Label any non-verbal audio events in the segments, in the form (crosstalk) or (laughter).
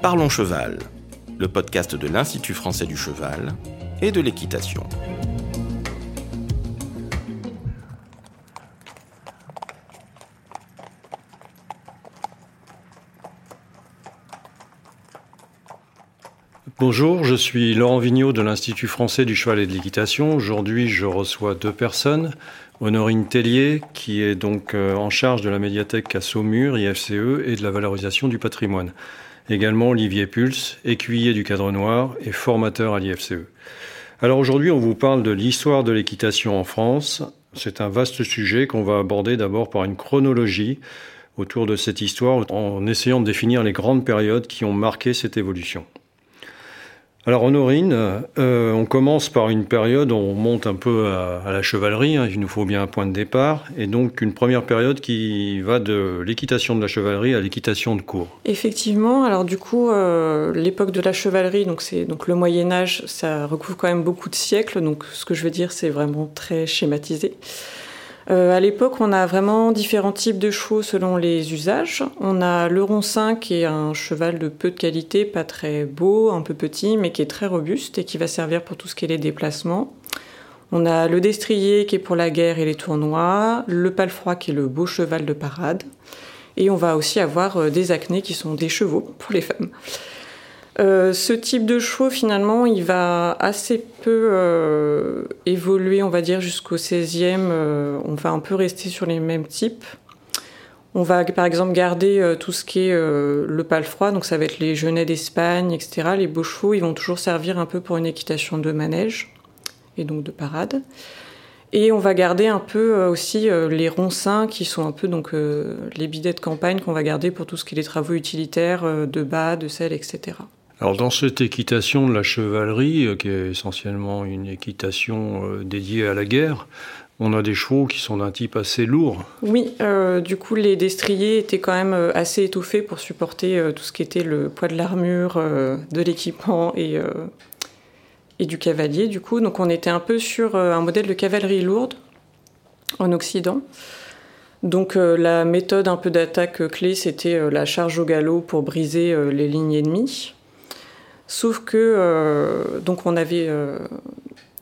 Parlons Cheval, le podcast de l'Institut français du cheval et de l'équitation. Bonjour, je suis Laurent Vigneault de l'Institut français du cheval et de l'équitation. Aujourd'hui, je reçois deux personnes. Honorine Tellier, qui est donc euh, en charge de la médiathèque à Saumur, IFCE, et de la valorisation du patrimoine. Également Olivier Pulse, écuyer du cadre noir et formateur à l'IFCE. Alors aujourd'hui, on vous parle de l'histoire de l'équitation en France. C'est un vaste sujet qu'on va aborder d'abord par une chronologie autour de cette histoire en essayant de définir les grandes périodes qui ont marqué cette évolution. Alors Honorine, euh, on commence par une période, on monte un peu à, la chevalerie, hein, il nous faut bien un point de départ, et donc une première période qui va de l'équitation de la chevalerie à l'équitation de cour. Effectivement, alors du coup, euh, l'époque de la chevalerie, donc c'est donc le Moyen Âge, ça recouvre quand même beaucoup de siècles, donc ce que je veux dire, c'est vraiment très schématisé. Euh, à l'époque, on a vraiment différents types de chevaux selon les usages. On a le roncin qui est un cheval de peu de qualité, pas très beau, un peu petit, mais qui est très robuste et qui va servir pour tout ce qui est les déplacements. On a le destrier qui est pour la guerre et les tournois, le palefroid qui est le beau cheval de parade. Et on va aussi avoir euh, des acnés qui sont des chevaux pour les femmes. Euh, ce type de chevaux, finalement, il va assez peu euh, évoluer, on va dire, jusqu'au 16e. Euh, on va un peu rester sur les mêmes types. On va, par exemple, garder tout ce qui est le palefroid, donc ça va être les genêts d'Espagne, etc. Les beaux chevaux, ils vont toujours servir un peu pour une équitation de manège et donc de parade. Et on va garder un peu aussi les roncins qui sont un peu donc les bidets de campagne qu'on va garder pour tout ce qui est les travaux utilitaires de bas, de selle, etc. Alors dans cette équitation de la chevalerie, euh, qui est essentiellement une équitation euh, dédiée à la guerre, on a des chevaux qui sont d'un type assez lourd. Oui, euh, du coup les destriers étaient quand même assez étoffés pour supporter tout ce qui était le poids de l'armure, de l'équipement et, et du cavalier. Du coup, donc on était un peu sur un modèle de cavalerie lourde en Occident. Donc la méthode un peu d'attaque clé, c'était la charge au galop pour briser les lignes ennemies. Sauf que euh, donc on avait euh,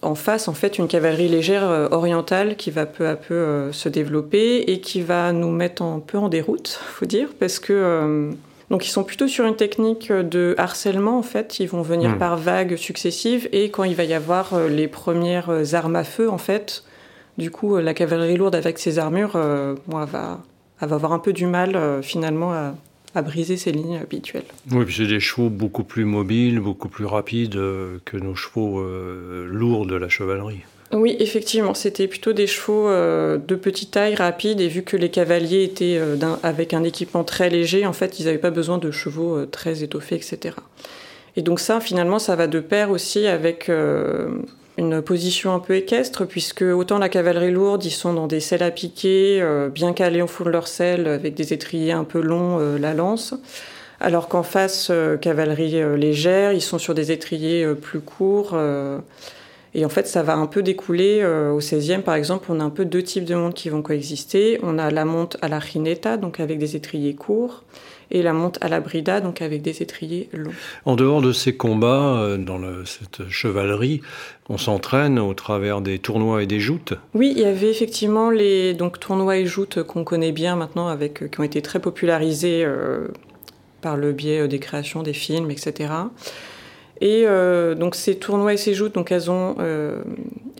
en face en fait une cavalerie légère euh, orientale qui va peu à peu se développer et qui va nous mettre un peu en déroute, (laughs) faut dire, parce que donc ils sont plutôt sur une technique de harcèlement en fait. Ils vont venir hmm. par vagues successives et quand il va y avoir les premières armes à feu en fait, du coup la cavalerie lourde avec ses armures, va, elle va avoir un peu du mal finalement à à briser ces lignes habituelles. Oui, puis c'est des chevaux beaucoup plus mobiles, beaucoup plus rapides euh, que nos chevaux euh, lourds de la chevalerie. Oui, effectivement, c'était plutôt des chevaux euh, de petite taille, rapides, et vu que les cavaliers étaient avec un équipement très léger, en fait, ils n'avaient pas besoin de chevaux très étoffés, etc. Et donc ça, finalement, ça va de pair aussi avec une position un peu équestre, puisque autant la cavalerie lourde, ils sont dans des selles à piquer, euh, bien calés au fond de leur selle, avec des étriers un peu longs, euh, la lance. Alors qu'en face, euh, cavalerie légère, ils sont sur des étriers plus courts. et en fait, ça va un peu découler. au 16e, par exemple, on a un peu deux types de montes qui vont coexister. On a la monte à la rineta, donc avec des étriers courts et la monte à la brida, donc avec des étriers longs. En dehors de ces combats, euh, dans cette chevalerie, on s'entraîne au travers des tournois et des joutes? Oui, il y avait effectivement les donc, tournois et joutes qu'on connaît bien maintenant, avec, euh, qui ont été très popularisés euh, par le biais des créations des films, etc. Et donc ces tournois et ces joutes, donc elles ont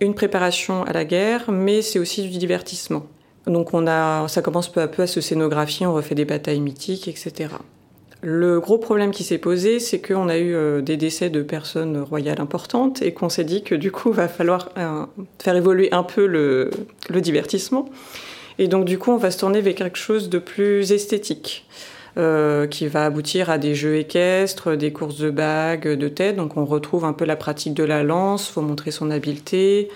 une préparation à la guerre, mais c'est aussi du divertissement. Donc on a, ça commence peu à peu à se scénographier, on refait des batailles mythiques, etc. Le gros problème qui s'est posé, c'est qu'on a eu euh, des décès de personnes royales importantes et qu'on s'est dit que du coup, il (laughs) va falloir euh, faire évoluer un peu le, divertissement. Et donc du coup, on va se tourner vers quelque chose de plus esthétique. Euh, qui va aboutir à des jeux équestres, des courses de bagues, de tête. Donc on retrouve un peu la pratique de la lance, faut montrer son habileté,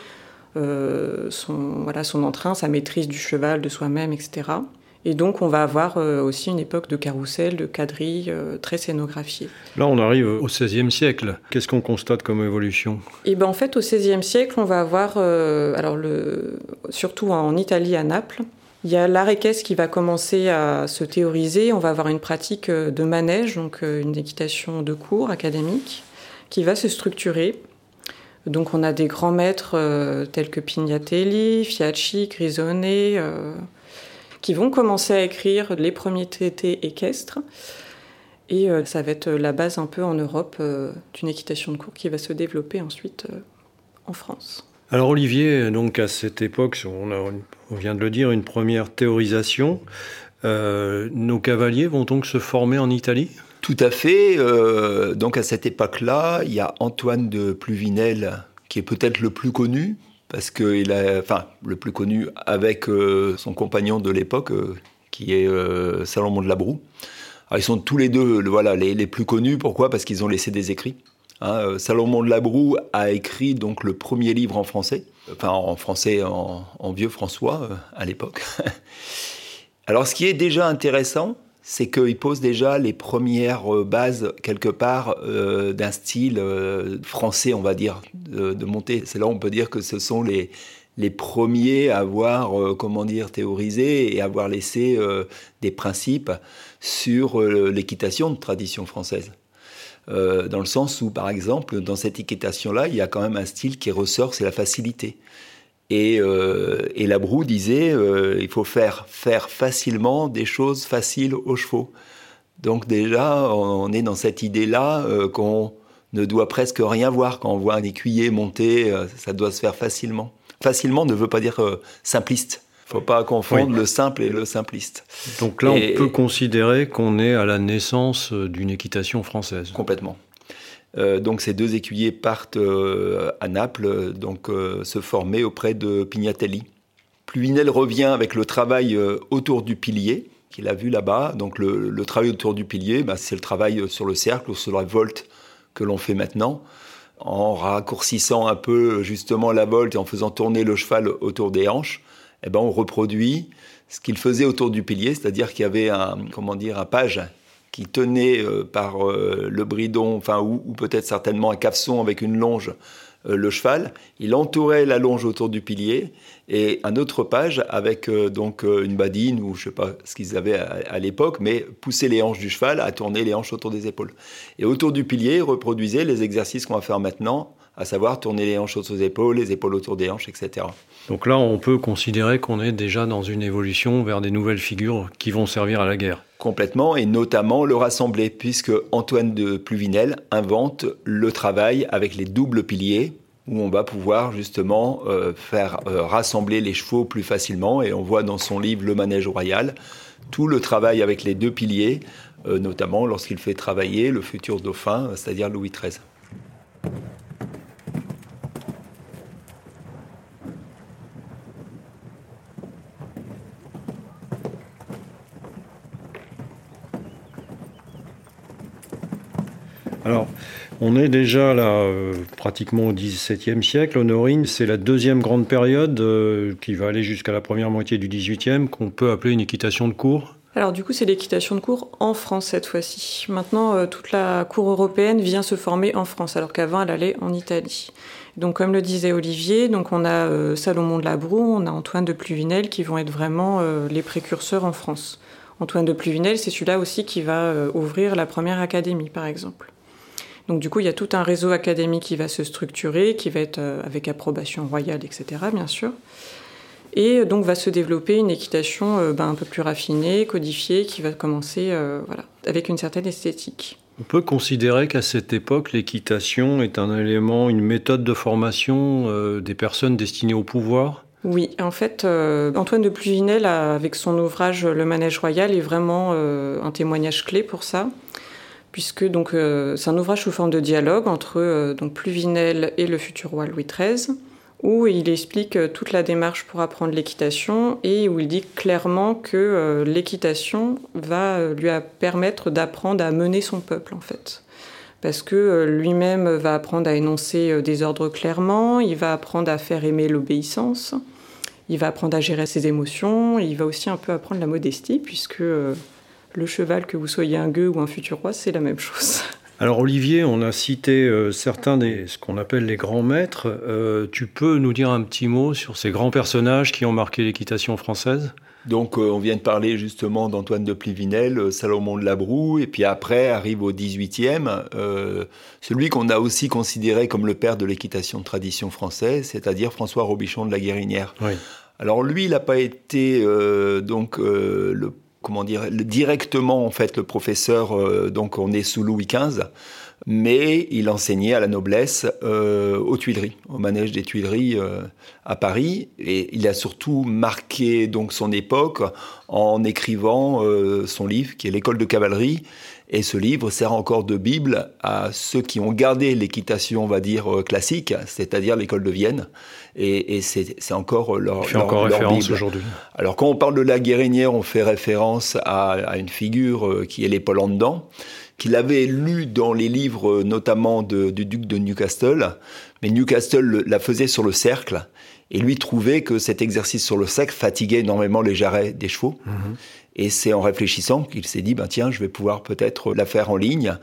son, voilà, son entrain, sa maîtrise du cheval, de soi-même, etc. Et donc, on va avoir euh, aussi une époque de carrousel, de quadrille euh, très scénographiée. Là, on arrive au XVIe siècle. Qu'est-ce qu'on constate comme évolution? Et eh ben, en fait, au XVIe siècle, on va avoir, alors le, surtout en Italie, à Naples, Il y a équestre qui va commencer à se théoriser. On va avoir une pratique de manège, donc une équitation de cours académique, qui va se structurer. Donc on a des grands maîtres tels que Pignatelli, Fiacci, Grisone, qui vont commencer à écrire les premiers traités équestres. Et euh, ça va être la base un peu en Europe euh, d'une équitation de cours qui va se développer ensuite euh, en France. Alors Olivier, donc à cette époque, on vient de le dire, une première théorisation. nos cavaliers vont donc se former en Italie? Tout à fait. donc à cette époque-là, il y a Antoine de Pluvinel qui est peut-être le plus connu, parce qu'il a, enfin, le plus connu avec son compagnon de l'époque, qui est Salomon de la Broue ils sont tous les deux voilà, les, plus connus. Pourquoi? Parce qu'ils ont laissé des écrits. Hein, euh, Salomon de Labroue a écrit donc le premier livre en français, enfin en français en, vieux François euh, à l'époque. (laughs) Alors ce qui est déjà intéressant, c'est qu'il pose déjà les premières euh, bases quelque part d'un style français, on va dire, de, montée. C'est là on peut dire que ce sont les, les premiers à avoir, euh, comment dire, théorisé et avoir laissé euh, des principes sur euh, l'équitation de tradition française. dans le sens où, par exemple, dans cette équitation-là, il y a quand même un style qui ressort, c'est la facilité. Et, et Labroue disait, il faut faire faire facilement des choses faciles aux chevaux. Donc déjà, on est dans cette idée-là qu'on ne doit presque rien voir quand on voit un écuyer monter, ça doit se faire facilement facilement ne veut pas dire euh, simpliste. Il ne faut pas confondre le simple et le simpliste. Donc là, on peut considérer qu'on est à la naissance euh, d'une équitation française. Complètement. Euh, donc ces deux écuyers partent à Naples, donc se former auprès de Pignatelli. Pluvinel revient avec le travail autour du pilier qu'il a vu là-bas. Donc le, travail autour du pilier, bah, c'est le travail sur le cercle ou sur la volte que l'on fait maintenant en raccourcissant un peu justement la volte et en faisant tourner le cheval autour des hanches, eh ben on reproduit ce qu'il faisait autour du pilier, c'est-à-dire qu'il y avait comment dire un page qui tenait euh, par euh, le bridon, enfin ou, peut-être certainement un cafeçon avec une longe euh, le cheval, il entourait la longe autour du pilier et un autre page avec donc une badine ou je sais pas ce qu'ils avaient à, l'époque, mais pousser les hanches du cheval à tourner les hanches autour des épaules. Et autour du pilier, reproduisait les exercices qu'on va faire maintenant, à savoir tourner les hanches autour des épaules, les épaules autour des hanches, etc. Donc là, on peut considérer qu'on est déjà dans une évolution vers des nouvelles figures qui vont servir à la guerre. Complètement, et notamment le rassembler, puisque Antoine de Pluvinel invente le travail avec les doubles piliers, où on va pouvoir justement euh, faire euh, rassembler les chevaux plus facilement. Et on voit dans son livre Le Manège Royal tout le travail avec les deux piliers, euh, notamment lorsqu'il fait travailler le futur dauphin, c'est-à-dire Louis XIII. Alors, on est déjà là euh, pratiquement au XVIIe siècle. Honorine, c'est la deuxième grande période euh, qui va aller jusqu'à la première moitié du XVIIIe qu'on peut appeler une équitation de cours. Alors du coup, c'est l'équitation de cours en France cette fois-ci. Maintenant, euh, toute la cour européenne vient se former en France, alors qu'avant, elle allait en Italie. Donc comme le disait Olivier, donc on a Salomon de Labroue, on a Antoine de Pluvinel qui vont être vraiment les précurseurs en France. Antoine de Pluvinel, c'est celui-là aussi qui va ouvrir la première académie, par exemple. Donc du coup, il y a tout un réseau académique qui va se structurer, qui va être euh, avec approbation royale, etc., bien sûr. Et donc va se développer une équitation euh, ben, un peu plus raffinée, codifiée, qui va commencer euh, voilà, avec une certaine esthétique. On peut considérer qu'à cette époque, l'équitation est un élément, une méthode de formation des personnes destinées au pouvoir? Oui, en fait, Antoine de Pluvinel, avec son ouvrage Le Manège Royal, est vraiment un témoignage clé pour ça puisque donc euh, c'est un ouvrage sous forme de dialogue entre euh, donc Pluvinel et le futur roi Louis XIII, où il explique euh, toute la démarche pour apprendre l'équitation et où il dit clairement que l'équitation va lui permettre d'apprendre à mener son peuple en fait. Parce que lui-même va apprendre à énoncer des ordres clairement, il va apprendre à faire aimer l'obéissance, il va apprendre à gérer ses émotions, il va aussi un peu apprendre la modestie, puisque le cheval, que vous soyez un gueux ou un futur roi, c'est la même chose. (laughs) Alors Olivier, on a cité euh, certains des ce qu'on appelle les grands maîtres. Euh, tu peux nous dire un petit mot sur ces grands personnages qui ont marqué l'équitation française? Donc on vient de parler justement d'Antoine de Plivinel, Salomon de Labroue, et puis après arrive au 18e, celui qu'on a aussi considéré comme le père de l'équitation de tradition française, c'est-à-dire François Robichon de la Guérinière. Alors lui, il n'a pas été donc le comment dire directement en fait le professeur donc on est sous Louis XV mais il enseignait à la noblesse euh, aux Tuileries, au manège des Tuileries euh, à Paris, et il a surtout marqué donc son époque en écrivant euh, son livre qui est l'école de cavalerie. Et ce livre sert encore de bible à ceux qui ont gardé l'équitation, on va dire classique, c'est-à-dire l'école de Vienne. Et, c'est encore leur, fait encore référence aujourd'hui. Alors quand on parle de la guérinière, on fait référence à, à une figure qui est l'épaule en dedans qu'il avait lu dans les livres notamment du duc de Newcastle, mais Newcastle la faisait sur le cercle, et lui trouvait que cet exercice sur le cercle fatiguait énormément les jarrets des chevaux. Mhm. Et c'est en réfléchissant qu'il s'est dit, ben tiens, je vais pouvoir peut-être la faire en ligne.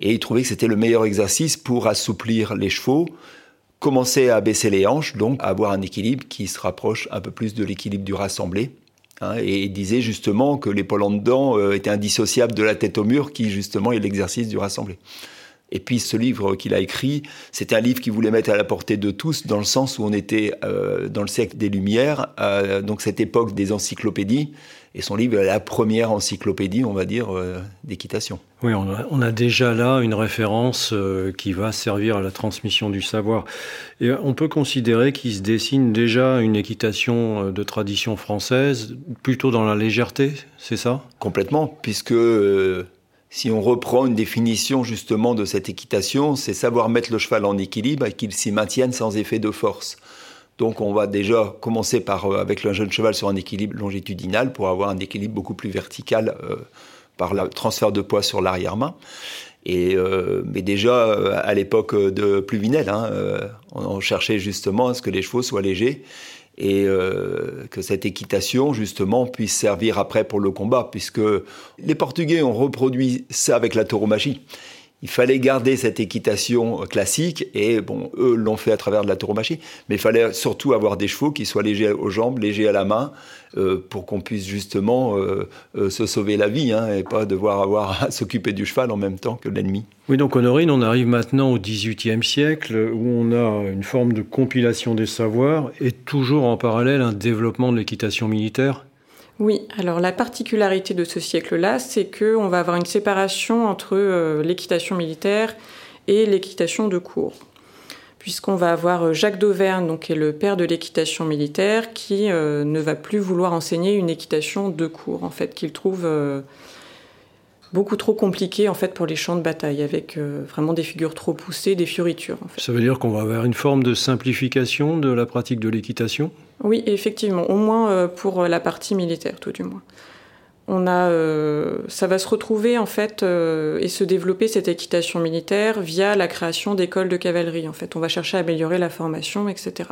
Et il trouvait que c'était le meilleur exercice pour assouplir les chevaux, commencer à baisser les hanches, donc avoir un équilibre qui se rapproche un peu plus de l'équilibre du rassemblé. Hein, et disait justement que l'épaule en dedans euh, était indissociable de la tête au mur, qui justement est l'exercice du rassemblé. Et puis ce livre qu'il a écrit, c'est un livre qu'il voulait mettre à la portée de tous, dans le sens où on était euh, dans le siècle des Lumières, euh, donc cette époque des encyclopédies, et son livre est la première encyclopédie, on va dire, euh, d'équitation. Oui, on a, déjà là une référence euh, qui va servir à la transmission du savoir. Et on peut considérer qu'il se dessine déjà une équitation euh, de tradition française, plutôt dans la légèreté, c'est ça? Complètement, puisque si on reprend une définition justement de cette équitation, c'est savoir mettre le cheval en équilibre et qu'il s'y maintienne sans effet de force. Donc on va déjà commencer par, euh, avec le jeune cheval sur un équilibre longitudinal pour avoir un équilibre beaucoup plus vertical euh, par le transfert de poids sur l'arrière-main. Et, euh, mais déjà, à l'époque de Pluvinel, hein, on, cherchait justement à ce que les chevaux soient légers et que cette équitation, justement, puisse servir après pour le combat, puisque les Portugais ont reproduit ça avec la tauromachie il fallait garder cette équitation classique et bon, eux l'ont fait à travers de la tauromachie, mais il fallait surtout avoir des chevaux qui soient légers aux jambes, légers à la main, euh, pour qu'on puisse justement euh, euh, se sauver la vie hein, et pas devoir avoir à (laughs) s'occuper du cheval en même temps que l'ennemi. Oui, donc Honorine, on arrive maintenant au XVIIIe siècle où on a une forme de compilation des savoirs et toujours en parallèle un développement de l'équitation militaire. Oui, alors la particularité de ce siècle-là, c'est qu'on va avoir une séparation entre euh, l'équitation militaire et l'équitation de cour. Puisqu'on va avoir euh, Jacques d'Auvergne, donc, qui est le père de l'équitation militaire, qui euh, ne va plus vouloir enseigner une équitation de cour, en fait, qu'il trouve beaucoup trop compliqué en fait pour les champs de bataille, avec euh, vraiment des figures trop poussées, des fioritures. Ça veut dire qu'on va avoir une forme de simplification de la pratique de l'équitation? Oui, effectivement, au moins euh, pour la partie militaire, tout du moins. On a, euh, ça va se retrouver en fait et se développer cette équitation militaire via la création d'écoles de cavalerie. En fait, on va chercher à améliorer la formation, etc.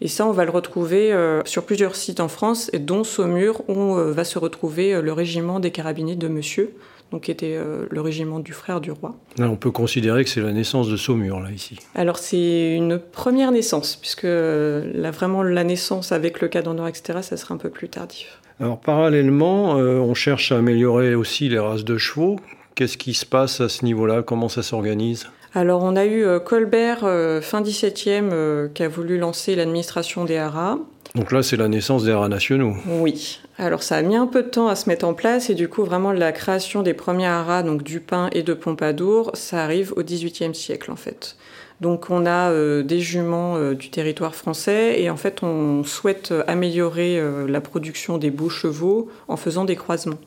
Et ça, on va le retrouver sur plusieurs sites en France, dont Saumur, où va se retrouver le régiment des carabiniers de Monsieur, donc qui était euh, le régiment du frère du roi. on peut considérer que c'est la naissance de Saumur, là, ici. Alors, c'est une première naissance, puisque euh, là, vraiment la naissance avec le cadre etc., ça sera un peu plus tardif. Alors, parallèlement, euh, on cherche à améliorer aussi les races de chevaux. Qu'est-ce qui se passe à ce niveau-là? Comment ça s'organise? Alors on a eu Colbert fin 17e qui a voulu lancer l'administration des haras. Donc là, c'est la naissance des haras nationaux. Oui. Alors ça a mis un peu de temps à se mettre en place et du coup, vraiment, la création des premiers haras, donc du pain et de Pompadour, ça arrive au XVIIIe siècle en fait. Donc on a euh, des juments euh, du territoire français et en fait on souhaite améliorer euh, la production des beaux chevaux en faisant des croisements.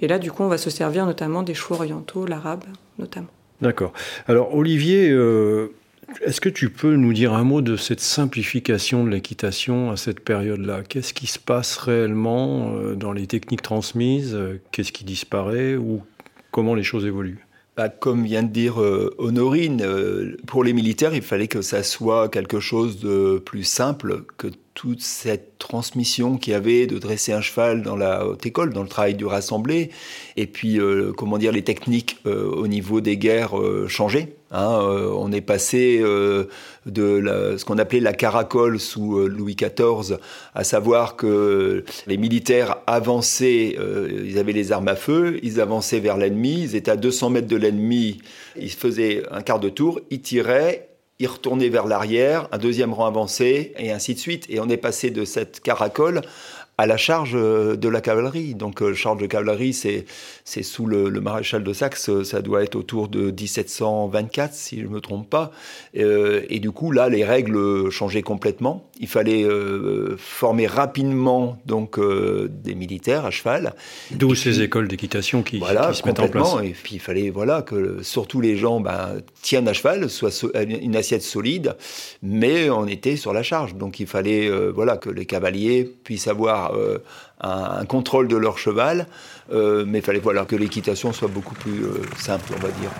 Et là du coup on va se servir notamment des chevaux orientaux, l'arabe notamment. D'accord. Alors Olivier, est-ce que tu peux nous dire un mot de cette simplification de l'équitation à cette période-là? Qu'est-ce qui se passe réellement euh, dans les techniques transmises? Qu'est-ce qui disparaît ou comment les choses évoluent? Bah, comme vient de dire euh, Honorine, euh, pour les militaires, il fallait que ça soit quelque chose de plus simple, que toute cette transmission qu'il y avait de dresser un cheval dans la haute école, dans le travail du rassemblé, et puis euh, comment dire les techniques euh, au niveau des guerres euh, changeaient. Hein, on est passé de ce qu'on appelait la caracole sous Louis XIV, à savoir que les militaires avançaient, ils avaient les armes à feu, ils avançaient vers l'ennemi, ils étaient à 200 mètres de l'ennemi, ils faisaient un quart de tour, ils tiraient, il retournait vers l'arrière, un deuxième rang avancé, et ainsi de suite. Et on est passé de cette caracole à la charge euh, de la cavalerie. Donc, euh, charge de cavalerie, c'est, c'est sous le, maréchal de Saxe, ça doit être autour de 1724, si je ne me trompe pas. Euh, et du coup, là, les règles changeaient complètement. Il fallait former rapidement donc des militaires à cheval. D'où ces écoles d'équitation qui, voilà, se mettent en place. Et puis, il fallait voilà, que surtout les gens ben, tiennent à cheval, soit une assiette solide, mais on était sur la charge. Donc, il fallait voilà, que les cavaliers puissent avoir euh, un, contrôle de leur cheval, euh, mais il fallait voilà, que l'équitation soit beaucoup plus euh, simple, on va dire.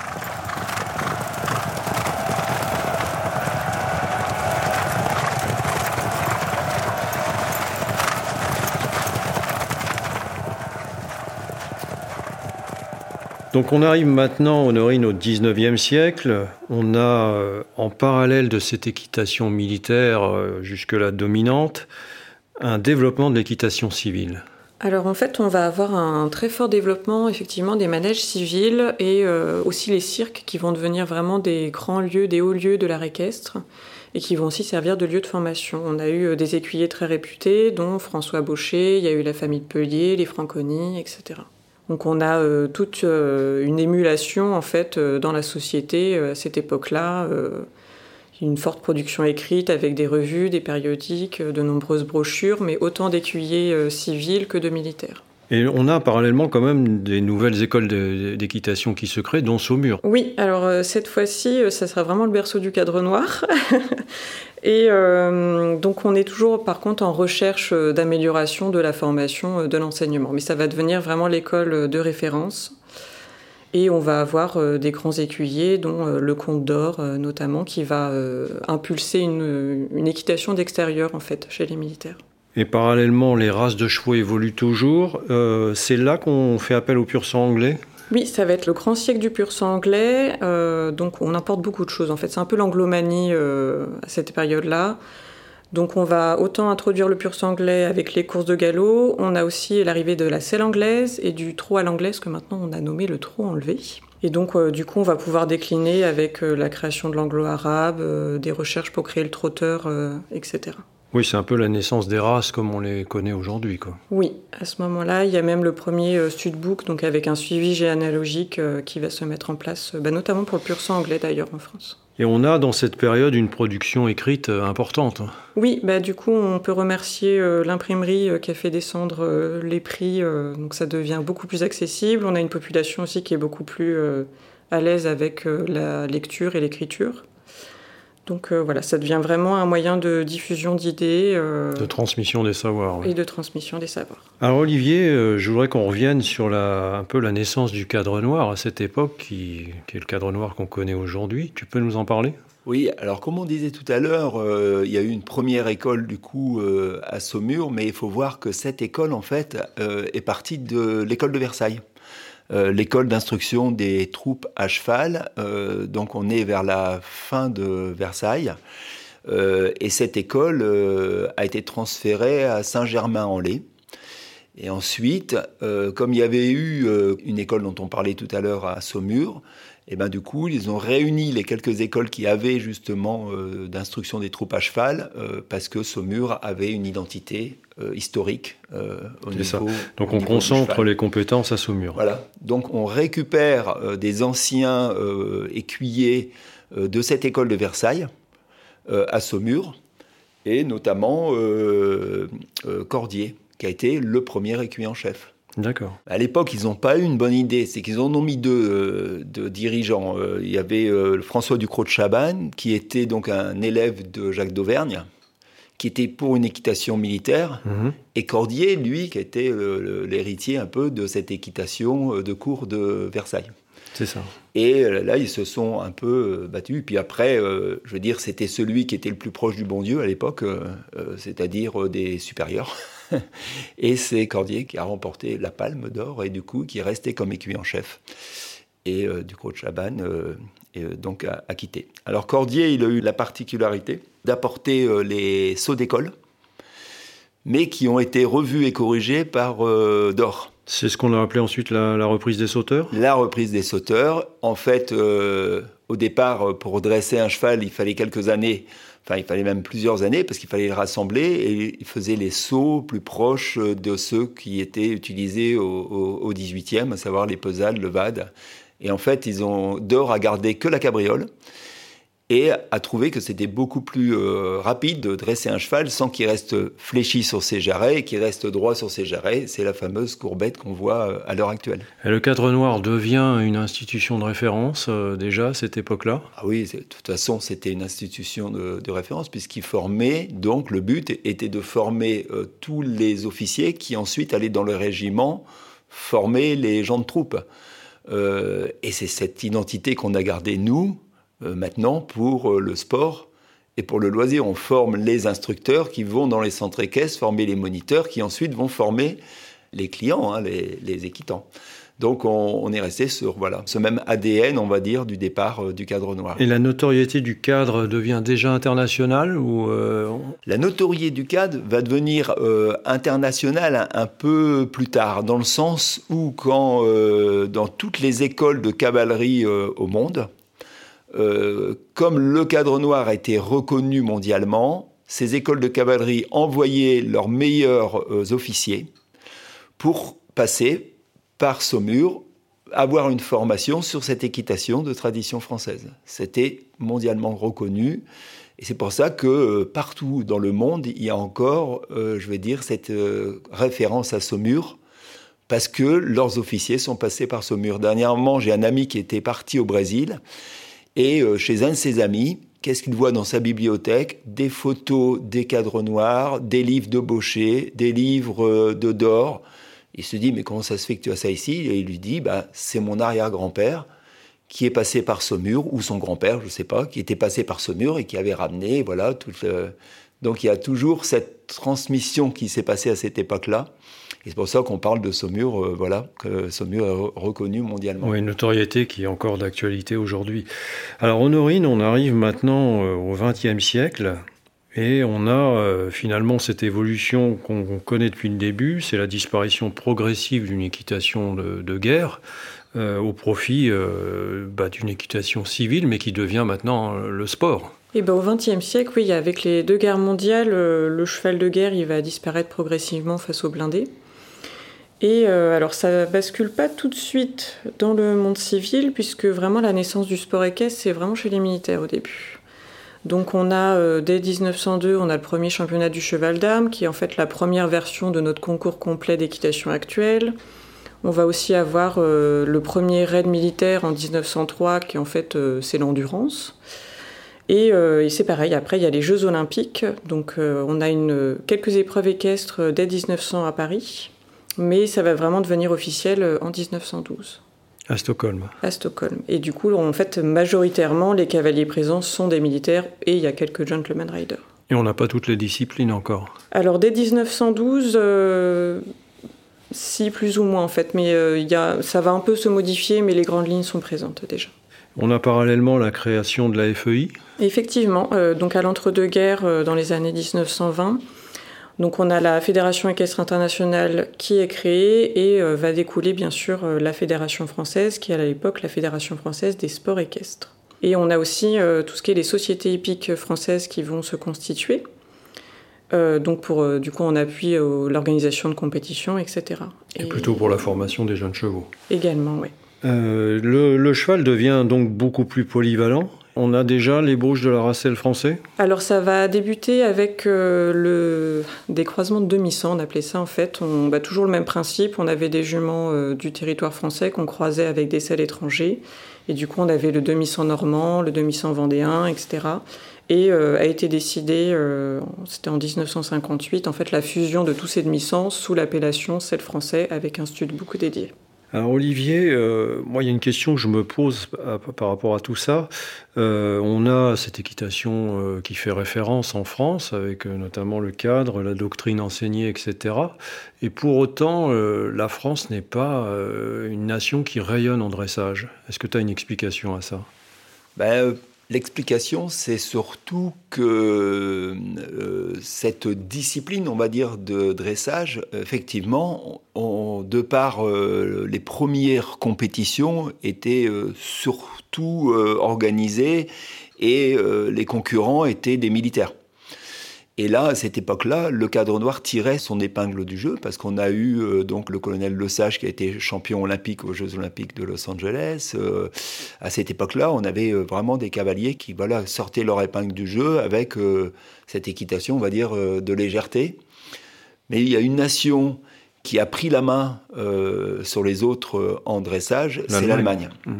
Donc on arrive maintenant, Honorine, au 19e siècle. On a, en parallèle de cette équitation militaire jusque-là dominante, un développement de l'équitation civile alors en fait, on va avoir un très fort développement effectivement des manèges civils et euh, aussi les cirques qui vont devenir vraiment des grands lieux, des hauts lieux de l'art équestre et qui vont aussi servir de lieux de formation. On a eu euh, des écuyers très réputés, dont François Baucher, il y a eu la famille de Pellier, les Franconi, etc. Donc on a euh, toute une émulation en fait dans la société à cette époque-là une forte production écrite avec des revues, des périodiques, de nombreuses brochures, mais autant d'écuyers euh, civils que de militaires. Et on a parallèlement quand même des nouvelles écoles d'équitation qui se créent, dont Saumur. Oui, alors euh, cette fois-ci, euh, ça sera vraiment le berceau du cadre noir. (laughs) Et donc on est toujours par contre en recherche d'amélioration de la formation de l'enseignement. Mais ça va devenir vraiment l'école de référence. Et on va avoir euh, des grands écuyers, dont euh, le Comte d'Or euh, notamment, qui va impulser une, une équitation d'extérieur en fait chez les militaires. Et parallèlement, les races de chevaux évoluent toujours. c'est là qu'on fait appel au pur sang anglais? Oui, ça va être le grand siècle du pur sang anglais. donc on importe beaucoup de choses. En fait, c'est un peu l'anglomanie à cette période-là. Donc on va autant introduire le pur sang anglais avec les courses de galop, on a aussi l'arrivée de la selle anglaise et du trot à l'anglaise que maintenant on a nommé le trot enlevé. Et donc euh, du coup on va pouvoir décliner avec euh, la création de l'anglo-arabe, euh, des recherches pour créer le trotteur, etc. Oui, c'est un peu la naissance des races comme on les connaît aujourd'hui. Quoi. Oui, à ce moment-là, il y a même le premier studbook, donc avec un suivi généalogique qui va se mettre en place, bah, notamment pour le pur sang anglais d'ailleurs en France. Et on a dans cette période une production écrite euh, importante. Oui, bah du coup on peut remercier euh, l'imprimerie euh, qui a fait descendre les prix, donc ça devient beaucoup plus accessible. On a une population aussi qui est beaucoup plus à l'aise avec la lecture et l'écriture. Donc euh, voilà, ça devient vraiment un moyen de diffusion d'idées. Euh, de transmission des savoirs. Et de transmission des savoirs. Alors Olivier, euh, je voudrais qu'on revienne sur la, un peu la naissance du cadre noir à cette époque, qui, qui est le cadre noir qu'on connaît aujourd'hui. Tu peux nous en parler? Oui, alors comme on disait tout à l'heure, il y a eu une première école du coup à Saumur, mais il faut voir que cette école en fait est partie de l'école de Versailles. Euh, l'école d'instruction des troupes à cheval. Euh, donc on est vers la fin de Versailles. Euh, et cette école a été transférée à Saint-Germain-en-Laye. Et ensuite, comme il y avait eu une école dont on parlait tout à l'heure à Saumur, et ben du coup, ils ont réuni les quelques écoles qui avaient justement euh, d'instruction des troupes à cheval, euh, parce que Saumur avait une identité euh, historique au niveau. Ça. Donc on concentre les compétences à Saumur. Voilà. Donc on récupère des anciens écuyers de cette école de Versailles à Saumur, et notamment Cordier, qui a été le premier écuyer en chef. D'accord. À l'époque, ils n'ont pas eu une bonne idée. C'est qu'ils en ont mis deux euh, de dirigeants. Euh, il y avait euh, François Ducrot de Chabannes, qui était donc un élève de Jacques d'Auvergne, qui était pour une équitation militaire, Mhm. et Cordier, lui, qui était l'héritier un peu de cette équitation de cour de Versailles. C'est ça. Et là, ils se sont un peu battus. Puis après, euh, je veux dire, c'était celui qui était le plus proche du bon Dieu à l'époque, euh, c'est-à-dire des supérieurs. (laughs) (laughs) et c'est Cordier qui a remporté la palme d'or et du coup qui est resté comme écuyer en chef. Et euh, Ducrot de Chabannes euh, est, euh, donc a, a quitté. Alors Cordier, il a eu la particularité d'apporter les sauts d'école, mais qui ont été revus et corrigés par Dor. C'est ce qu'on a appelé ensuite la, la reprise des sauteurs? La reprise des sauteurs, en fait, euh, au départ, pour dresser un cheval, il fallait quelques années, enfin, il fallait même plusieurs années, parce qu'il fallait le rassembler, et il faisait les sauts plus proches de ceux qui étaient utilisés au, au, au 18e, à savoir les pesades, le vade. Et en fait, ils ont d'or à garder que la cabriole, et à trouver que c'était beaucoup plus euh, rapide de dresser un cheval sans qu'il reste fléchi sur ses jarrets et qu'il reste droit sur ses jarrets. C'est la fameuse courbette qu'on voit euh, à l'heure actuelle. Et le cadre noir devient une institution de référence euh, déjà à cette époque-là? Ah oui, de toute façon, c'était une institution de, de référence puisqu'il formait, donc le but était de former euh, tous les officiers qui ensuite allaient dans le régiment former les gens de troupe. Et c'est cette identité qu'on a gardée, nous, maintenant, pour euh, le sport et pour le loisir. On forme les instructeurs qui vont dans les centres équestres, former les moniteurs qui ensuite vont former les clients, hein, les, les équitants. Donc on, on est resté sur voilà, ce même ADN, on va dire, du départ euh, du cadre noir. Et la notoriété du cadre devient déjà internationale ou euh, La notoriété du cadre va devenir euh, internationale un, un peu plus tard, dans le sens où quand euh, dans toutes les écoles de cavalerie euh, au monde, euh, comme le cadre noir a été reconnu mondialement, ces écoles de cavalerie envoyaient leurs meilleurs euh, officiers pour passer par Saumur, avoir une formation sur cette équitation de tradition française. C'était mondialement reconnu. Et c'est pour ça que euh, partout dans le monde, il y a encore, je vais dire, cette référence à Saumur, parce que leurs officiers sont passés par Saumur. Dernièrement, j'ai un ami qui était parti au Brésil, et euh, chez un de ses amis, qu'est-ce qu'il voit dans sa bibliothèque? Des photos des cadres noirs, des livres de Baucher, des livres euh, de Dor. Il se dit, mais comment ça se fait que tu as ça ici? Et il lui dit, bah, c'est mon arrière-grand-père qui est passé par Saumur, ou son grand-père, je ne sais pas, qui était passé par Saumur et qui avait ramené, voilà, tout le... Donc il y a toujours cette transmission qui s'est passée à cette époque-là. Et c'est pour ça qu'on parle de Saumur, euh, voilà, que Saumur est re- reconnu mondialement. Oui, une notoriété qui est encore d'actualité aujourd'hui. Alors Honorine, on arrive maintenant euh, au XXe siècle et on a euh, finalement cette évolution qu'on connaît depuis le début, c'est la disparition progressive d'une équitation de, de guerre euh, au profit euh, bah, d'une équitation civile, mais qui devient maintenant euh, le sport. Et ben, au XXe siècle, oui, avec les deux guerres mondiales, euh, le cheval de guerre il va disparaître progressivement face aux blindés. Et euh, alors ça bascule pas tout de suite dans le monde civil, puisque vraiment la naissance du sport équestre, c'est vraiment chez les militaires au début. Donc on a, euh, dès 1902, on a le premier championnat du cheval d'armes, qui est en fait la première version de notre concours complet d'équitation actuel. On va aussi avoir euh, le premier raid militaire en 1903, qui en fait c'est l'endurance. Et, c'est pareil, après il y a les Jeux Olympiques, donc on a une, quelques épreuves équestres dès 1900 à Paris, mais ça va vraiment devenir officiel euh, en 1912 À Stockholm. à Stockholm. Et du coup, en fait, majoritairement, les cavaliers présents sont des militaires et il y a quelques gentlemen riders. Et on n'a pas toutes les disciplines encore. Alors dès 1912, euh, si plus ou moins en fait, mais euh, il y a, ça va un peu se modifier, mais les grandes lignes sont présentes déjà. On a parallèlement la création de la FEI. Effectivement, euh, donc à l'entre-deux-guerres, dans les années 1920, donc on a la Fédération équestre internationale qui est créée et euh, va découler bien sûr euh, la Fédération française, qui est à l'époque la Fédération française des sports équestres. Et on a aussi euh, tout ce qui est les sociétés hippiques françaises qui vont se constituer, euh, donc pour euh, du coup en appui à l'organisation de compétitions, etc. Et plutôt pour la formation des jeunes chevaux. Également, oui. Euh, le, le cheval devient donc beaucoup plus polyvalent. On a déjà l'ébauche de la racelle français Alors ça va débuter avec euh, le décroisement de demi-sang, on appelait ça en fait. On, bah, toujours le même principe, on avait des juments euh, du territoire français qu'on croisait avec des selles étrangers. Et du coup on avait le demi-sang normand, le demi-sang vendéen, etc. Et euh, a été décidé, c'était en 1958, en fait la fusion de tous ces demi-sangs sous l'appellation sel français avec un stud beaucoup dédié. Alors Olivier, euh, moi il y a une question que je me pose par rapport à tout ça. Euh, on a cette équitation euh, qui fait référence en France, avec notamment le cadre, la doctrine enseignée, etc. Et pour autant, la France n'est pas une nation qui rayonne en dressage. Est-ce que tu as une explication à ça? Ben, L'explication, c'est surtout que euh, cette discipline, on va dire, de dressage, effectivement, de par euh, les premières compétitions, était euh, surtout organisée et les concurrents étaient des militaires. Et là, à cette époque-là, le cadre noir tirait son épingle du jeu parce qu'on a eu euh, donc le colonel Le Sage qui a été champion olympique aux Jeux olympiques de Los Angeles. Euh, à cette époque-là, on avait euh, vraiment des cavaliers qui voilà sortaient leur épingle du jeu avec cette équitation, on va dire, de légèreté. Mais il y a une nation qui a pris la main sur les autres en dressage, c'est l'Allemagne. Mmh.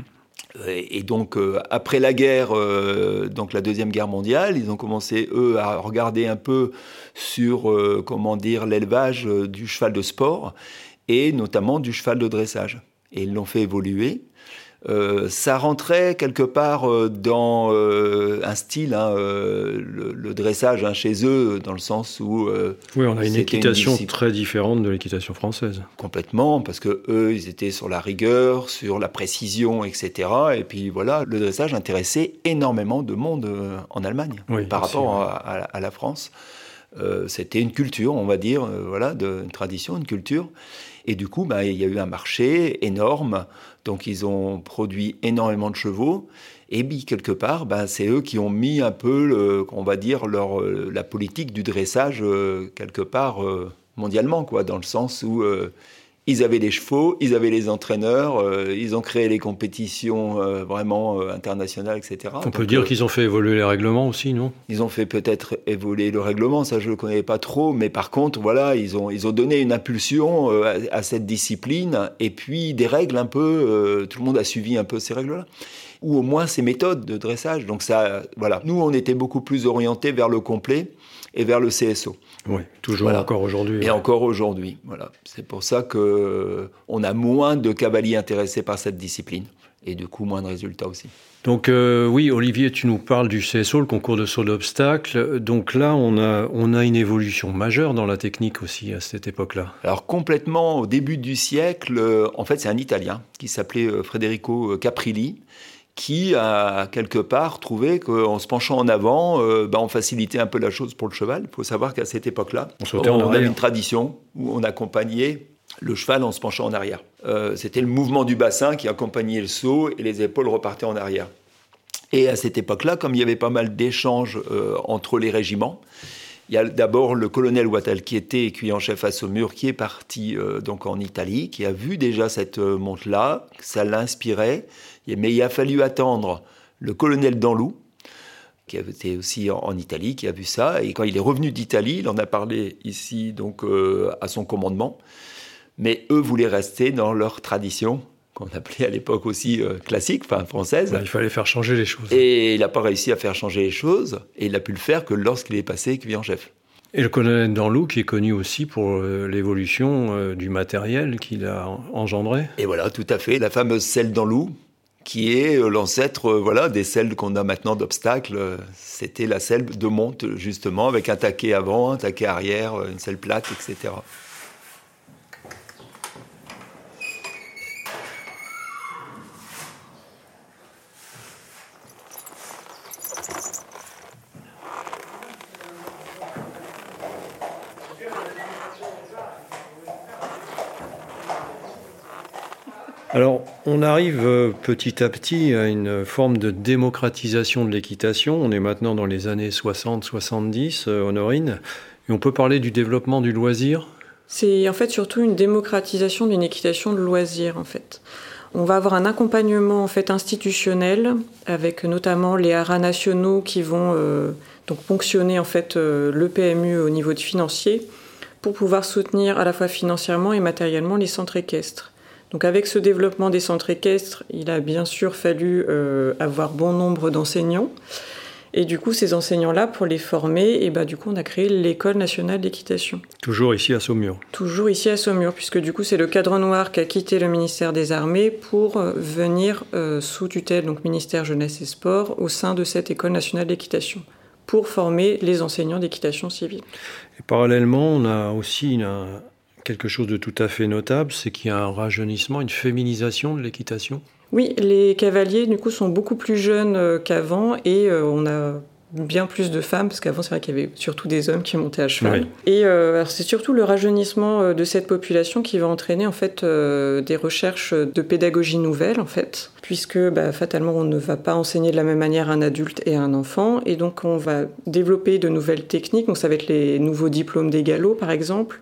Et donc, euh, après la guerre, euh, donc la Deuxième Guerre mondiale, ils ont commencé, eux, à regarder un peu sur, euh, comment dire, l'élevage du cheval de sport et notamment du cheval de dressage. Et ils l'ont fait évoluer. Euh, ça rentrait quelque part euh, dans euh, un style, hein, le, dressage hein, chez eux, dans le sens où. oui, on a une équitation très différente de l'équitation française. Complètement, parce que eux, ils étaient sur la rigueur, sur la précision, etc. Et puis voilà, le dressage intéressait énormément de monde en Allemagne par rapport à, la France. C'était une culture, on va dire, voilà, de, une tradition, une culture. Et du coup, bah, il y a eu un marché énorme. Donc, ils ont produit énormément de chevaux. Et puis, quelque part, bah, c'est eux qui ont mis un peu, on va dire, leur, euh, la politique du dressage, euh, quelque part, euh, mondialement, quoi, dans le sens où ils avaient les chevaux, ils avaient les entraîneurs, euh, ils ont créé les compétitions euh, vraiment euh, internationales, etc. On peut dire qu'ils ont fait évoluer les règlements aussi, non? Ils ont fait peut-être évoluer le règlement, ça je ne le connais pas trop, mais par contre, voilà, ils ont, ils ont donné une impulsion à, cette discipline, et puis des règles un peu, tout le monde a suivi un peu ces règles-là ou au moins ces méthodes de dressage. Donc ça, voilà. Nous, on était beaucoup plus orientés vers le complet et vers le CSO. Oui, toujours encore aujourd'hui. Et encore aujourd'hui, voilà. C'est pour ça que on a moins de cavaliers intéressés par cette discipline et du coup moins de résultats aussi. Donc euh, oui, Olivier, tu nous parles du CSO, le concours de saut d'obstacles. Donc là, on a, on a une évolution majeure dans la technique aussi à cette époque-là. Alors complètement, au début du siècle, euh, en fait c'est un Italien qui s'appelait euh, Federico Caprilli qui a quelque part trouvé qu'en se penchant en avant, euh, bah, on facilitait un peu la chose pour le cheval. Il faut savoir qu'à cette époque-là, on, on avait une tradition où on accompagnait le cheval en se penchant en arrière. Euh, c'était le mouvement du bassin qui accompagnait le saut et les épaules repartaient en arrière. Et à cette époque-là, comme il y avait pas mal d'échanges euh, entre les régiments, il y a d'abord le colonel Wattal qui était écuyer en chef à Saumur, qui est parti donc en Italie, qui a vu déjà cette monte-là, ça l'inspirait, mais il a fallu attendre le colonel Danlou, qui était aussi en, Italie, qui a vu ça. Et quand il est revenu d'Italie, il en a parlé ici donc euh, à son commandement. Mais eux voulaient rester dans leur tradition, qu'on appelait à l'époque aussi euh, classique, enfin française. il fallait faire changer les choses. Et il n'a pas réussi à faire changer les choses. Et il n'a pu le faire que lorsqu'il est passé en chef. Et le colonel Danlou, qui est connu aussi pour euh, l'évolution du matériel qu'il a engendré. Et voilà, tout à fait. La fameuse selle Danlou, qui est euh, l'ancêtre euh, voilà, des selles qu'on a maintenant d'obstacles. C'était la selle de monte, justement, avec un taquet avant, un taquet arrière, une selle plate, etc. Alors, on arrive euh, petit à petit à une forme de démocratisation de l'équitation. On est maintenant dans les années 60-70, euh, Honorine, et on peut parler du développement du loisir? C'est en fait surtout une démocratisation d'une équitation de loisir, en fait. On va avoir un accompagnement en fait institutionnel avec notamment les haras nationaux qui vont euh, donc ponctionner le PMU au niveau financier pour pouvoir soutenir à la fois financièrement et matériellement les centres équestres. Donc avec ce développement des centres équestres, il a bien sûr fallu euh, avoir bon nombre d'enseignants. Et du coup, ces enseignants-là, pour les former, et bah, du coup, on a créé l'École nationale d'équitation. Toujours ici à Saumur. Toujours ici à Saumur, puisque du coup, c'est le cadre noir qui a quitté le ministère des Armées pour euh, venir euh, sous tutelle, donc ministère Jeunesse et Sport, au sein de cette École nationale d'équitation, pour former les enseignants d'équitation civile. Et parallèlement, on a aussi une, quelque chose de tout à fait notable, c'est qu'il y a un rajeunissement, une féminisation de l'équitation. Oui, les cavaliers du coup sont beaucoup plus jeunes euh, qu'avant et euh, on a bien plus de femmes, parce qu'avant c'est vrai qu'il y avait surtout des hommes qui montaient à cheval. Et euh, c'est surtout le rajeunissement de cette population qui va entraîner en fait des recherches de pédagogie nouvelle en fait, puisque bah, fatalement on ne va pas enseigner de la même manière un adulte et un enfant, et donc on va développer de nouvelles techniques. Donc ça va être les nouveaux diplômes des galops par exemple.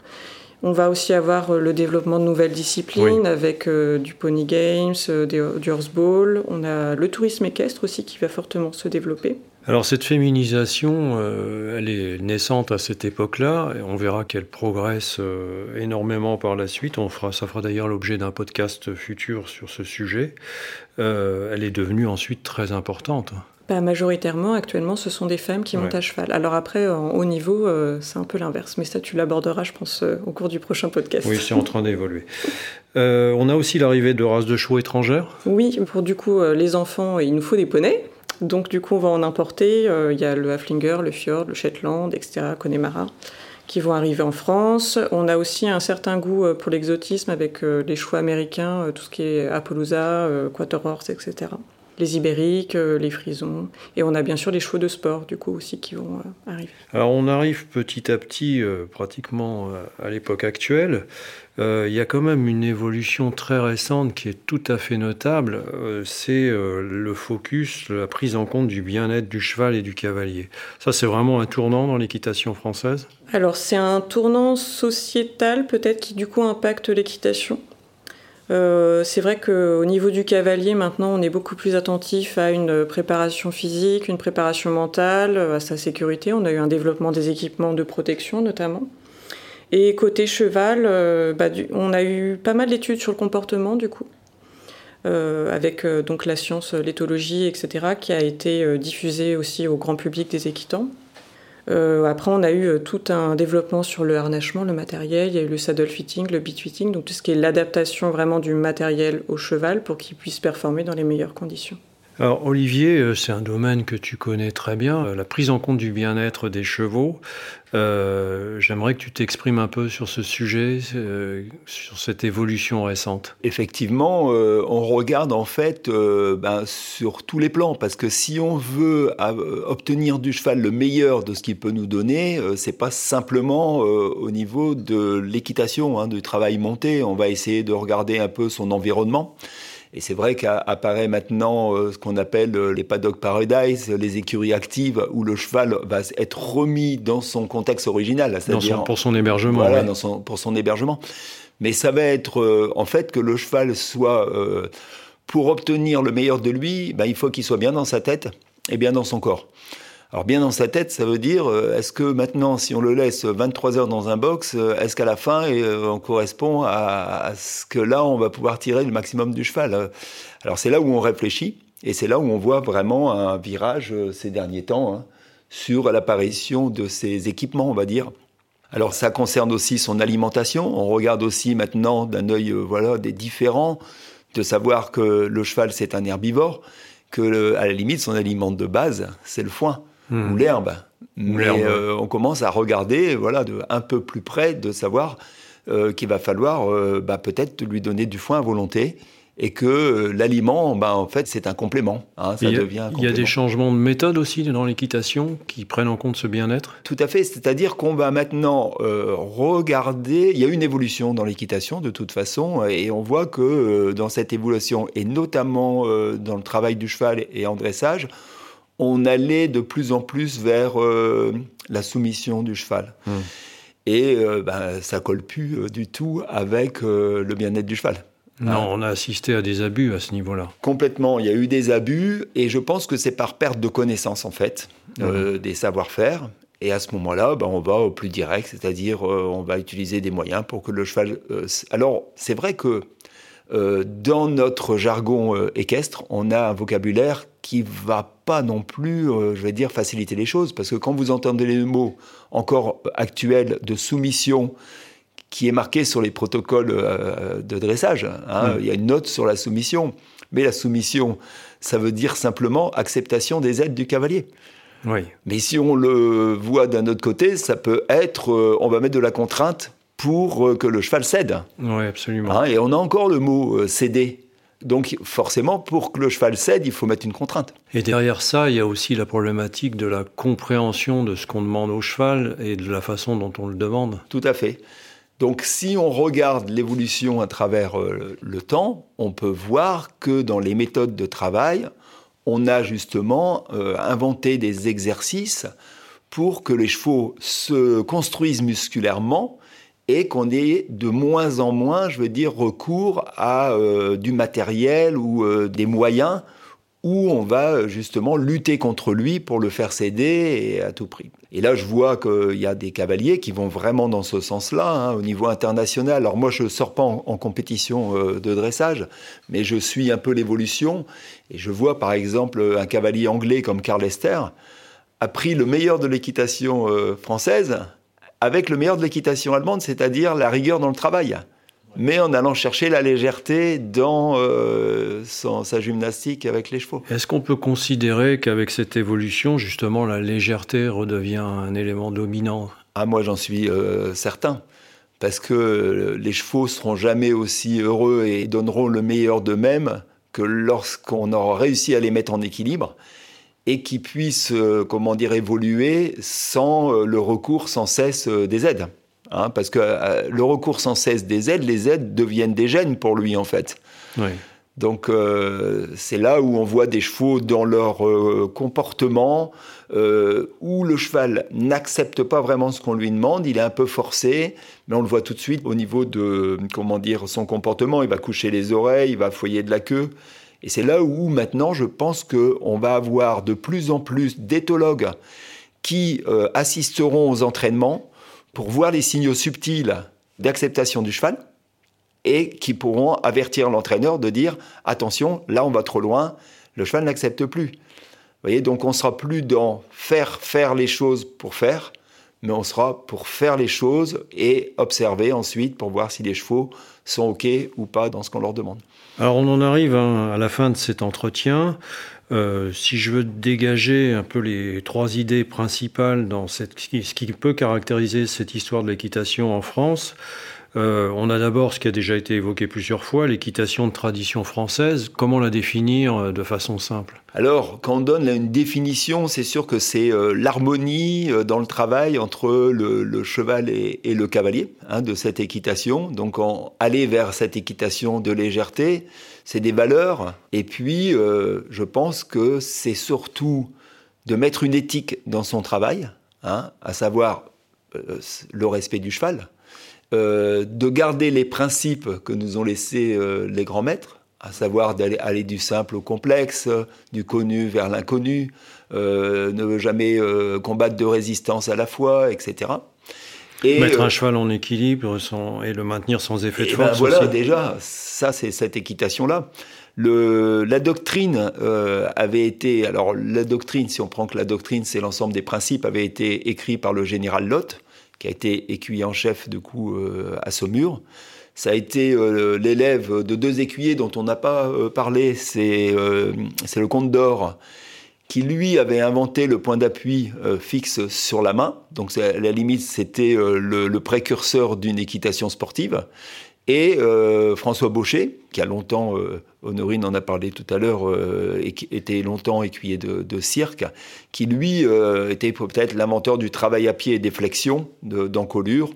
On va aussi avoir euh, le développement de nouvelles disciplines avec euh, du pony games, euh, du horseball. On a le tourisme équestre aussi qui va fortement se développer. Alors cette féminisation, elle est naissante à cette époque-là, et on verra qu'elle progresse énormément par la suite. On fera, ça fera d'ailleurs l'objet d'un podcast futur sur ce sujet. elle est devenue ensuite très importante. Bah, majoritairement, actuellement, ce sont des femmes qui montent à cheval. Alors après, en haut niveau, euh, c'est un peu l'inverse. Mais ça, tu l'aborderas, je pense, euh, au cours du prochain podcast. Oui, c'est en train d'évoluer. Euh, on a aussi l'arrivée de races de chevaux étrangères. Oui, pour du coup, les enfants, il nous faut des poneys. Donc du coup, on va en importer. Il y a le Haflinger, le Fjord, le Shetland, etc., Connemara qui vont arriver en France. On a aussi un certain goût pour l'exotisme avec les chevaux américains, tout ce qui est Appaloosa, Horse, etc les ibériques, euh, les frisons. Et on a bien sûr les chevaux de sport, du coup, aussi, qui vont euh, arriver. Alors, on arrive petit à petit, euh, pratiquement à l'époque actuelle. Il y a quand même une évolution très récente qui est tout à fait notable. c'est le focus, la prise en compte du bien-être du cheval et du cavalier. Ça, c'est vraiment un tournant dans l'équitation française? Alors, c'est un tournant sociétal, peut-être, qui, du coup, impacte l'équitation? Euh, c'est vrai qu'au niveau du cavalier, maintenant, on est beaucoup plus attentif à une préparation physique, une préparation mentale, à sa sécurité. On a eu un développement des équipements de protection, notamment. Et côté cheval, euh, bah, on a eu pas mal d'études sur le comportement, du coup, euh, avec donc la science, l'éthologie, etc., qui a été diffusée aussi au grand public des équitants. Euh, après, on a eu euh, tout un développement sur le harnachement, le matériel. Il y a eu le saddle fitting, le beat fitting, donc tout ce qui est l'adaptation vraiment du matériel au cheval pour qu'il puisse performer dans les meilleures conditions. Alors Olivier, euh, c'est un domaine que tu connais très bien, euh, la prise en compte du bien-être des chevaux. Euh, j'aimerais que tu t'exprimes un peu sur ce sujet, sur cette évolution récente. Effectivement, on regarde en fait ben, sur tous les plans, parce que si on veut obtenir du cheval le meilleur de ce qu'il peut nous donner, c'est pas simplement au niveau de l'équitation, hein, du travail monté. On va essayer de regarder un peu son environnement. Et c'est vrai qu'apparaît maintenant euh, ce qu'on appelle euh, les paddock paradise, les écuries actives, où le cheval va être remis dans son contexte original. Dans pour son hébergement. Voilà, pour son hébergement. Mais ça va être euh, en fait que le cheval soit, pour obtenir le meilleur de lui, ben, il faut qu'il soit bien dans sa tête et bien dans son corps. Alors bien dans sa tête, ça veut dire, euh, est-ce que maintenant, si on le laisse 23 heures dans un box, euh, est-ce qu'à la fin, euh, on correspond à, ce que là, on va pouvoir tirer le maximum du cheval Alors c'est là où on réfléchit, et c'est là où on voit vraiment un virage ces derniers temps hein, sur l'apparition de ces équipements, on va dire. Alors ça concerne aussi son alimentation. On regarde aussi maintenant d'un œil voilà des différents de savoir que le cheval c'est un herbivore, que à la limite son aliment de base c'est le foin ou hmm. l'herbe. Mais euh, on commence à regarder, voilà, de un peu plus près, de savoir euh, qu'il va falloir euh, bah, peut-être lui donner du foin à volonté et que l'aliment, bah, en fait, c'est un complément. Hein, ça il devient Il y a des changements de méthode aussi dans l'équitation qui prennent en compte ce bien-être? Tout à fait. C'est-à-dire qu'on va maintenant regarder. Il y a une évolution dans l'équitation de toute façon, et on voit que dans cette évolution, et notamment dans le travail du cheval et en dressage, on allait de plus en plus vers euh, la soumission du cheval. Hmm. Et euh, ben, ça colle plus euh, du tout avec le bien-être du cheval. Non, hein. on a assisté à des abus à ce niveau-là. Complètement, il y a eu des abus et je pense que c'est par perte de connaissance en fait, euh, des savoir-faire. Et à ce moment-là, ben, on va au plus direct, c'est-à-dire euh, on va utiliser des moyens pour que le cheval... Euh, alors c'est vrai que dans notre jargon équestre, on a un vocabulaire qui va pas non plus, je vais dire, faciliter les choses, parce que quand vous entendez les mots encore actuels de soumission, qui est marqué sur les protocoles euh, de dressage. Hein. Mm. Il y a une note sur la soumission. Mais la soumission, ça veut dire simplement acceptation des aides du cavalier. Oui. Mais si on le voit d'un autre côté, ça peut être, euh, on va mettre de la contrainte pour euh, que le cheval cède. Oui, absolument. Hein, et on a encore le mot céder. Donc forcément, pour que le cheval cède, il faut mettre une contrainte. Et derrière ça, il y a aussi la problématique de la compréhension de ce qu'on demande au cheval et de la façon dont on le demande. Tout à fait. Donc si on regarde l'évolution à travers euh, le temps, on peut voir que dans les méthodes de travail, on a justement euh, inventé des exercices pour que les chevaux se construisent musculairement et qu'on ait de moins en moins, je veux dire, recours à euh, du matériel ou des moyens où on va justement lutter contre lui pour le faire céder à tout prix. Et là, je vois qu'il y a des cavaliers qui vont vraiment dans ce sens-là, hein, au niveau international. Alors moi, je ne sors pas en, compétition euh, de dressage, mais je suis un peu l'évolution. Et je vois par exemple un cavalier anglais comme Carl Lester a pris le meilleur de l'équitation euh, française avec le meilleur de l'équitation allemande, c'est-à-dire la rigueur dans le travail mais en allant chercher la légèreté dans euh, sa gymnastique avec les chevaux. Est-ce qu'on peut considérer qu'avec cette évolution, justement, la légèreté redevient un élément dominant? Ah, moi j'en suis euh, certain. Parce que les chevaux seront jamais aussi heureux et donneront le meilleur d'eux-mêmes que lorsqu'on aura réussi à les mettre en équilibre et qu'ils puissent, euh, comment dire, évoluer sans le recours sans cesse des aides. Hein, parce que euh, le recours sans cesse des aides, les aides deviennent des gènes pour lui en fait. Donc euh, c'est là où on voit des chevaux dans leur euh, comportement où le cheval n'accepte pas vraiment ce qu'on lui demande, il est un peu forcé, mais on le voit tout de suite au niveau de comment dire son comportement, il va coucher les oreilles, il va foyer de la queue. Et c'est là où maintenant je pense qu'on va avoir de plus en plus d'éthologues qui assisteront aux entraînements pour voir les signaux subtils d'acceptation du cheval et qui pourront avertir l'entraîneur de dire attention, là on va trop loin, le cheval n'accepte plus. Vous voyez, donc on sera plus dans faire faire les choses pour faire, mais on sera pour faire les choses et observer ensuite pour voir si les chevaux sont OK ou pas dans ce qu'on leur demande. Alors on en arrive hein, à la fin de cet entretien. Euh, si je veux dégager un peu les trois idées principales dans cette, ce qui peut caractériser cette histoire de l'équitation en France, euh, on a d'abord ce qui a déjà été évoqué plusieurs fois, l'équitation de tradition française. Comment la définir euh, de façon simple? Alors, quand on donne une définition, c'est sûr que c'est l'harmonie dans le travail entre le, cheval et, le cavalier hein, de cette équitation. Donc, aller vers cette équitation de légèreté, c'est des valeurs. Et puis, euh, je pense que c'est surtout de mettre une éthique dans son travail, hein, à savoir euh, le respect du cheval, euh, de garder les principes que nous ont laissés les grands maîtres, à savoir d'aller aller du simple au complexe, du connu vers l'inconnu, ne jamais combattre de résistance à la fois, etc. Mettre un euh, cheval en équilibre et le maintenir sans effet de ben force. voilà, déjà, ça, c'est cette équitation-là. Le, la doctrine euh, avait été, alors la doctrine, si on prend que la doctrine, c'est l'ensemble des principes, avait été écrit par le général Lott, qui a été écuyer en chef de coup euh, à Saumur. Ça a été l'élève de deux écuyers dont on n'a pas parlé, c'est le comte d'Or qui lui avait inventé le point d'appui euh, fixe sur la main. Donc à la limite, c'était euh, le, précurseur d'une équitation sportive. Et euh, François Baucher, qui a longtemps, Honorine en a parlé tout à l'heure, était longtemps écuyer de, cirque, qui lui était peut-être l'inventeur du travail à pied et des flexions d'encolure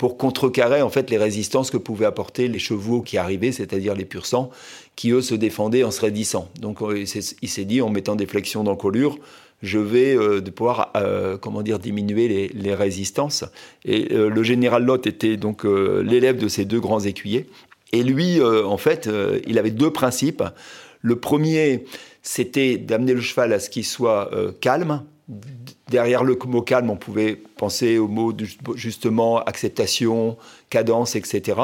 pour contrecarrer en fait les résistances que pouvaient apporter les chevaux qui arrivaient, c'est-à-dire les pur qui eux se défendaient en se raidissant. Donc euh, il s'est dit en mettant des flexions d'encolure, je vais euh, de pouvoir euh, comment dire diminuer les, résistances. Et le général Lott était donc l'élève de ces deux grands écuyers. Et lui, en fait, il avait deux principes. Le premier, c'était d'amener le cheval à ce qu'il soit calme. Derrière le mot calme, on pouvait penser au mot justement acceptation, cadence, etc.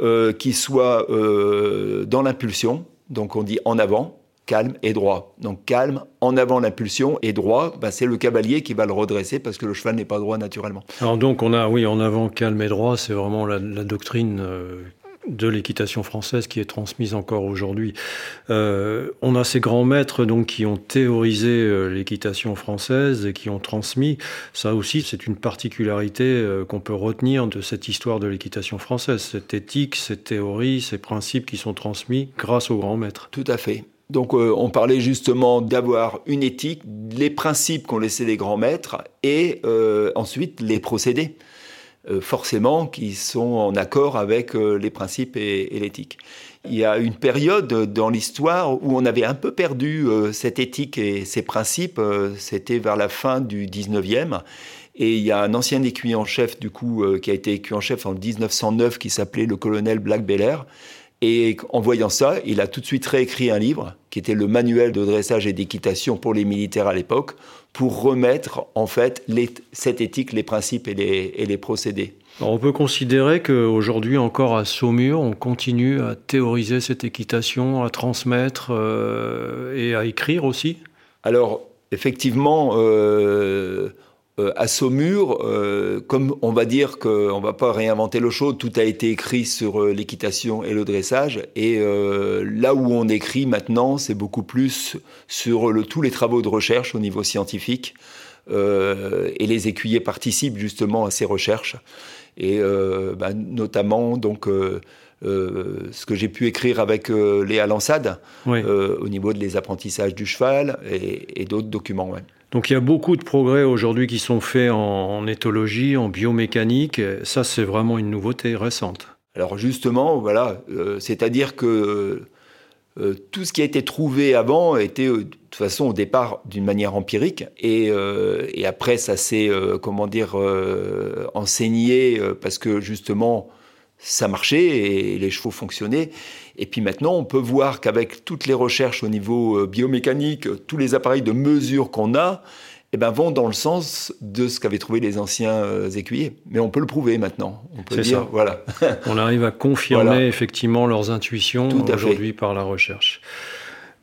Euh, qui soit euh, dans l'impulsion, donc on dit en avant, calme et droit. Donc calme, en avant l'impulsion et droit, bah, c'est le cavalier qui va le redresser parce que le cheval n'est pas droit naturellement. Alors donc on a, oui, en avant, calme et droit, c'est vraiment la, doctrine euh, de l'équitation française qui est transmise encore aujourd'hui. Euh, on a ces grands maîtres donc qui ont théorisé euh, l'équitation française et qui ont transmis. Ça aussi, c'est une particularité euh, qu'on peut retenir de cette histoire de l'équitation française. Cette éthique, cette théorie, ces principes qui sont transmis grâce aux grands maîtres. Tout à fait. Donc on parlait justement d'avoir une éthique, les principes qu'ont laissés les grands maîtres et ensuite les procédés. Euh, forcément qui sont en accord avec euh, les principes et, l'éthique. Il y a une période dans l'histoire où on avait un peu perdu euh, cette éthique et ces principes, c'était vers la fin du 19e. Et il y a un ancien écuyer en chef, du coup, qui a été écuyer en chef en 1909, qui s'appelait le colonel Black Beller. Et en voyant ça, il a tout de suite réécrit un livre, qui était le manuel de dressage et d'équitation pour les militaires à l'époque, pour remettre en fait cette éthique, les principes et les, procédés. on peut considérer qu'aujourd'hui encore à Saumur, on continue à théoriser cette équitation, à transmettre euh, et à écrire aussi? Alors effectivement, euh, euh, à Saumur, euh, comme on va dire qu'on ne va pas réinventer le chaud, tout a été écrit sur euh, l'équitation et le dressage. Et là où on écrit maintenant, c'est beaucoup plus sur tous les travaux de recherche au niveau scientifique. et les écuyers participent justement à ces recherches. Et bah, notamment, donc, ce que j'ai pu écrire avec Léa Lansade au niveau de les apprentissages du cheval et, d'autres documents. Donc il y a beaucoup de progrès aujourd'hui qui sont faits en, éthologie, en biomécanique. Ça, c'est vraiment une nouveauté récente. Alors justement, voilà, euh, c'est-à-dire que euh, tout ce qui a été trouvé avant était euh, de toute façon au départ d'une manière empirique et, et après ça s'est comment dire enseigné parce que justement ça marchait et les chevaux fonctionnaient. Et puis maintenant, on peut voir qu'avec toutes les recherches au niveau euh, biomécanique, tous les appareils de mesure qu'on a, eh ben, vont dans le sens de ce qu'avaient trouvé les anciens euh, écuyers. Mais on peut le prouver maintenant. On peut dire, voilà. (laughs) on arrive à confirmer effectivement leurs intuitions aujourd'hui par la recherche.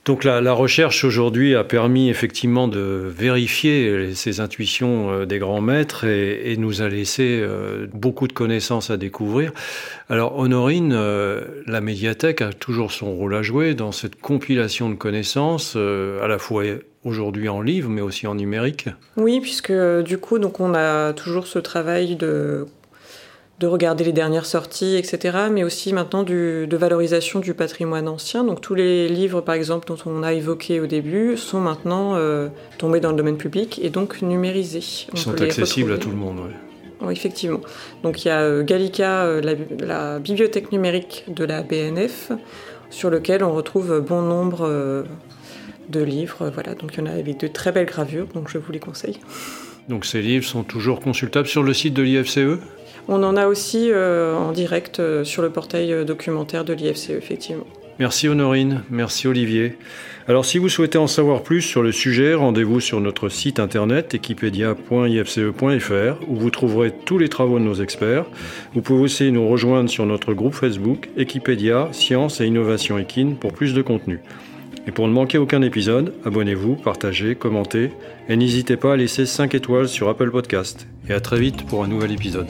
Donc la, recherche aujourd'hui a permis effectivement de vérifier ces intuitions euh, des grands maîtres et, nous a laissé euh, beaucoup de connaissances à découvrir. Alors Honorine, euh, la médiathèque a toujours son rôle à jouer dans cette compilation de connaissances, à la fois aujourd'hui en livre mais aussi en numérique. Oui, puisque du coup donc on a toujours ce travail de de regarder les dernières sorties, etc., mais aussi maintenant de valorisation du patrimoine ancien. Donc tous les livres, par exemple, dont on a évoqué au début, sont maintenant euh, tombés dans le domaine public et donc numérisés. Ils sont accessibles à tout le monde, oui. Oui, effectivement. Donc il y a euh, Gallica, euh, la, bibliothèque numérique de la BNF, sur lequel on retrouve bon nombre de livres. Voilà, donc il y en a avec de très belles gravures, donc je vous les conseille. Donc ces livres sont toujours consultables sur le site de l'IFCE on en a aussi euh, en direct euh, sur le portail euh, documentaire de l'IFCE, effectivement. Merci Honorine, merci Olivier. Alors si vous souhaitez en savoir plus sur le sujet, rendez-vous sur notre site internet equipedia.ifce.fr où vous trouverez tous les travaux de nos experts. Vous pouvez aussi nous rejoindre sur notre groupe Facebook Equipedia Science et Innovation Equine pour plus de contenu. Et pour ne manquer aucun épisode, abonnez-vous, partagez, commentez et n'hésitez pas à laisser 5 étoiles sur Apple Podcast. Et à très vite pour un nouvel épisode.